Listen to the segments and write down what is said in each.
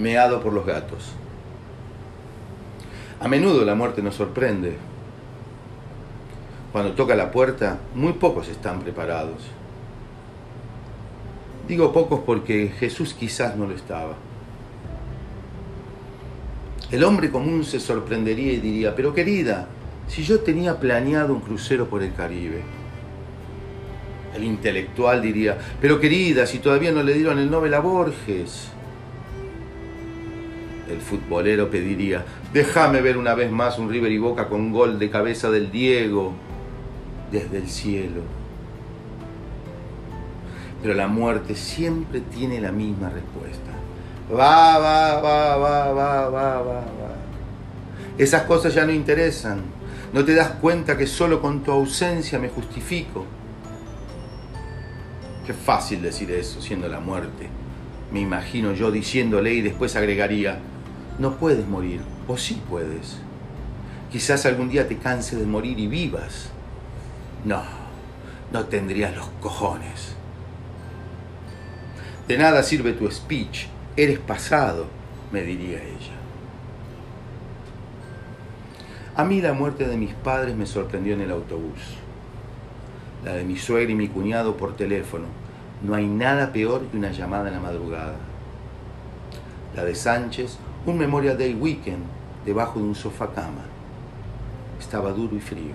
meado por los gatos. A menudo la muerte nos sorprende. Cuando toca la puerta, muy pocos están preparados. Digo pocos porque Jesús quizás no lo estaba. El hombre común se sorprendería y diría, pero querida, si yo tenía planeado un crucero por el Caribe. El intelectual diría, pero querida, si todavía no le dieron el Nobel a Borges. El futbolero pediría, déjame ver una vez más un River y Boca con gol de cabeza del Diego desde el cielo. Pero la muerte siempre tiene la misma respuesta. Va, va, va, va, va, va, va, va. Esas cosas ya no interesan. No te das cuenta que solo con tu ausencia me justifico. Qué fácil decir eso, siendo la muerte. Me imagino yo diciéndole y después agregaría, no puedes morir, o sí puedes. Quizás algún día te canse de morir y vivas. No, no tendrías los cojones. De nada sirve tu speech, eres pasado, me diría ella. A mí la muerte de mis padres me sorprendió en el autobús. La de mi suegra y mi cuñado por teléfono. No hay nada peor que una llamada en la madrugada. La de Sánchez, un Memorial Day Weekend debajo de un sofá cama. Estaba duro y frío.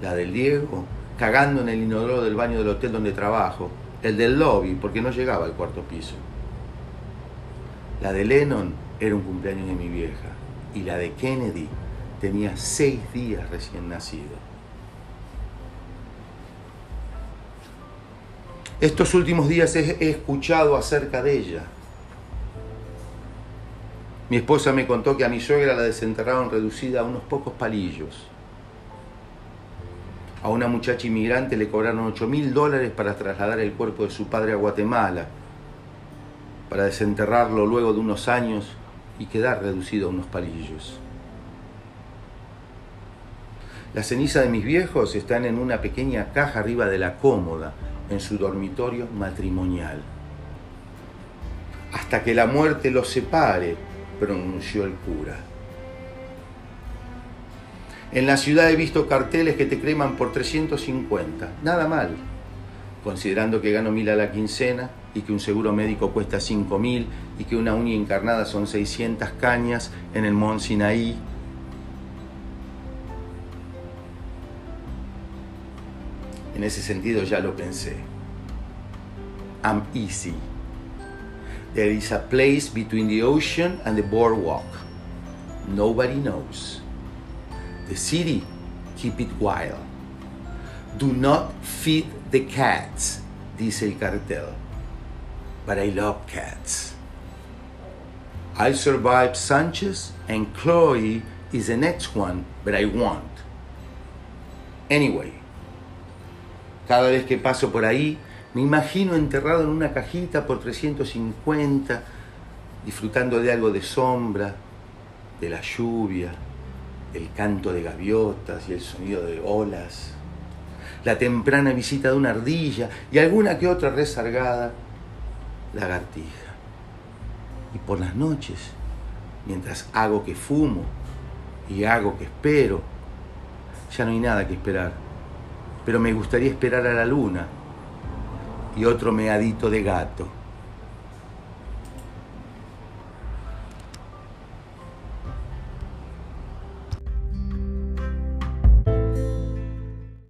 La del Diego, cagando en el inodoro del baño del hotel donde trabajo. El del lobby, porque no llegaba al cuarto piso. La de Lennon era un cumpleaños de mi vieja. Y la de Kennedy tenía seis días recién nacido. Estos últimos días he escuchado acerca de ella. Mi esposa me contó que a mi suegra la desenterraron reducida a unos pocos palillos. A una muchacha inmigrante le cobraron 8 mil dólares para trasladar el cuerpo de su padre a Guatemala, para desenterrarlo luego de unos años y quedar reducido a unos palillos. Las cenizas de mis viejos están en una pequeña caja arriba de la cómoda, en su dormitorio matrimonial. Hasta que la muerte los separe, pronunció el cura. En la ciudad he visto carteles que te creman por 350. Nada mal, considerando que gano mil a la quincena y que un seguro médico cuesta cinco mil y que una uña encarnada son 600 cañas en el Mont Sinaí En ese sentido ya lo pensé. I'm easy. There is a place between the ocean and the boardwalk. Nobody knows. The city, keep it wild. Do not feed the cats, dice el cartel. But I love cats. I survived Sanchez and Chloe is the next one, but I won't. Anyway, cada vez que paso por ahí, me imagino enterrado en una cajita por 350, disfrutando de algo de sombra, de la lluvia, el canto de gaviotas y el sonido de olas, la temprana visita de una ardilla y alguna que otra resargada lagartija. Y por las noches, mientras hago que fumo y hago que espero, ya no hay nada que esperar pero me gustaría esperar a la luna y otro meadito de gato.